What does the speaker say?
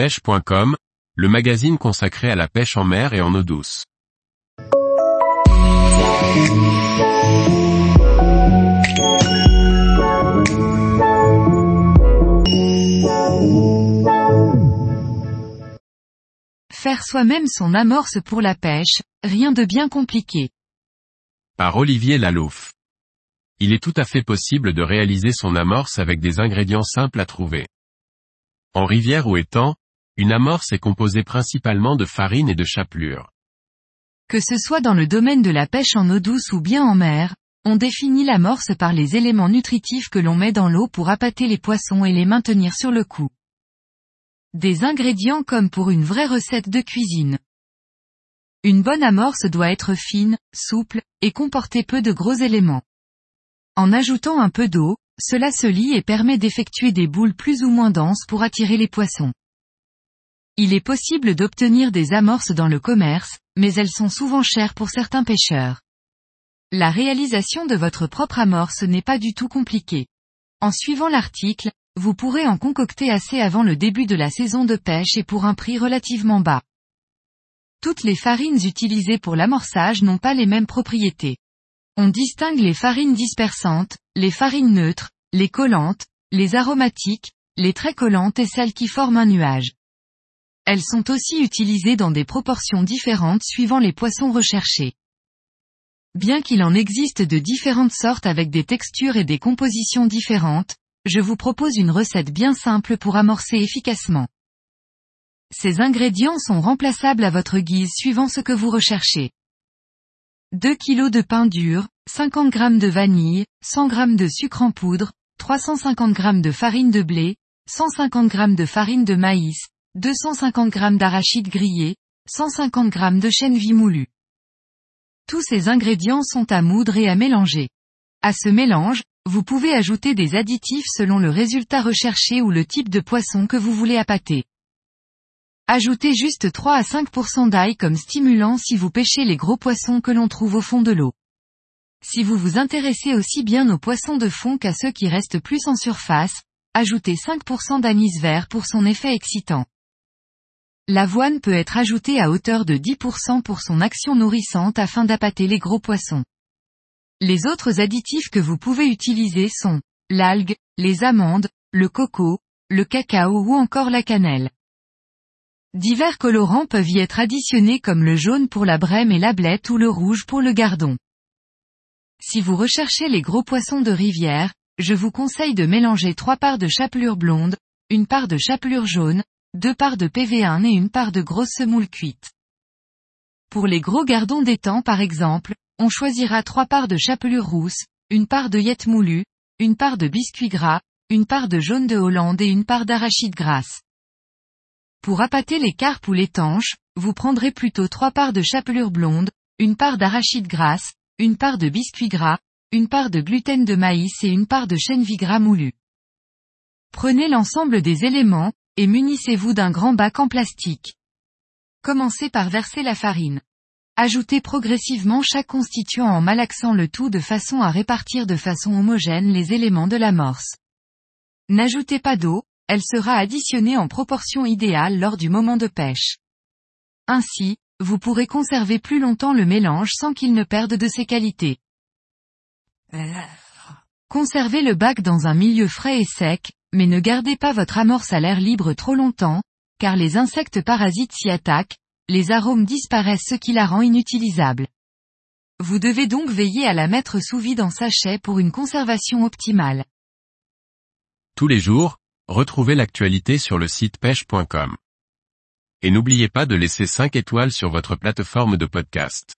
pêche.com, le magazine consacré à la pêche en mer et en eau douce. Faire soi-même son amorce pour la pêche, rien de bien compliqué. Par Olivier Lalouf. Il est tout à fait possible de réaliser son amorce avec des ingrédients simples à trouver. En rivière ou étang, une amorce est composée principalement de farine et de chapelure. Que ce soit dans le domaine de la pêche en eau douce ou bien en mer, on définit l'amorce par les éléments nutritifs que l'on met dans l'eau pour appâter les poissons et les maintenir sur le coup. Des ingrédients comme pour une vraie recette de cuisine. Une bonne amorce doit être fine, souple, et comporter peu de gros éléments. En ajoutant un peu d'eau, cela se lie et permet d'effectuer des boules plus ou moins denses pour attirer les poissons. Il est possible d'obtenir des amorces dans le commerce, mais elles sont souvent chères pour certains pêcheurs. La réalisation de votre propre amorce n'est pas du tout compliquée. En suivant l'article, vous pourrez en concocter assez avant le début de la saison de pêche et pour un prix relativement bas. Toutes les farines utilisées pour l'amorçage n'ont pas les mêmes propriétés. On distingue les farines dispersantes, les farines neutres, les collantes, les aromatiques, les très collantes et celles qui forment un nuage. Elles sont aussi utilisées dans des proportions différentes suivant les poissons recherchés. Bien qu'il en existe de différentes sortes avec des textures et des compositions différentes, je vous propose une recette bien simple pour amorcer efficacement. Ces ingrédients sont remplaçables à votre guise suivant ce que vous recherchez. 2 kg de pain dur, 50 g de vanille, 100 g de sucre en poudre, 350 g de farine de blé, 150 g de farine de maïs, 250 g d'arachide grillé, 150 g de chèvre vie moulu. Tous ces ingrédients sont à moudre et à mélanger. À ce mélange, vous pouvez ajouter des additifs selon le résultat recherché ou le type de poisson que vous voulez appâter. Ajoutez juste 3 à 5% d'ail comme stimulant si vous pêchez les gros poissons que l'on trouve au fond de l'eau. Si vous vous intéressez aussi bien aux poissons de fond qu'à ceux qui restent plus en surface, ajoutez 5% d'anis vert pour son effet excitant. L'avoine peut être ajoutée à hauteur de 10% pour son action nourrissante afin d'appâter les gros poissons. Les autres additifs que vous pouvez utiliser sont l'algue, les amandes, le coco, le cacao ou encore la cannelle. Divers colorants peuvent y être additionnés comme le jaune pour la brème et la blette ou le rouge pour le gardon. Si vous recherchez les gros poissons de rivière, je vous conseille de mélanger trois parts de chapelure blonde, une part de chapelure jaune, deux parts de PV1 et une part de grosse semoule cuite. Pour les gros gardons d'étang par exemple, on choisira trois parts de chapelure rousse, une part de yette moulu, une part de biscuit gras, une part de jaune de Hollande et une part d'arachide grasse. Pour appâter les carpes ou les tanches, vous prendrez plutôt trois parts de chapelure blonde, une part d'arachide grasse, une part de biscuit gras, une part de gluten de maïs et une part de chèvre gras moulu. Prenez l'ensemble des éléments, et munissez-vous d'un grand bac en plastique. Commencez par verser la farine. Ajoutez progressivement chaque constituant en malaxant le tout de façon à répartir de façon homogène les éléments de l'amorce. N'ajoutez pas d'eau, elle sera additionnée en proportion idéale lors du moment de pêche. Ainsi, vous pourrez conserver plus longtemps le mélange sans qu'il ne perde de ses qualités. Conservez le bac dans un milieu frais et sec, mais ne gardez pas votre amorce à l'air libre trop longtemps, car les insectes parasites s'y attaquent, les arômes disparaissent ce qui la rend inutilisable. Vous devez donc veiller à la mettre sous vide en sachet pour une conservation optimale. Tous les jours, Retrouvez l'actualité sur le site pêche.com. Et n'oubliez pas de laisser 5 étoiles sur votre plateforme de podcast.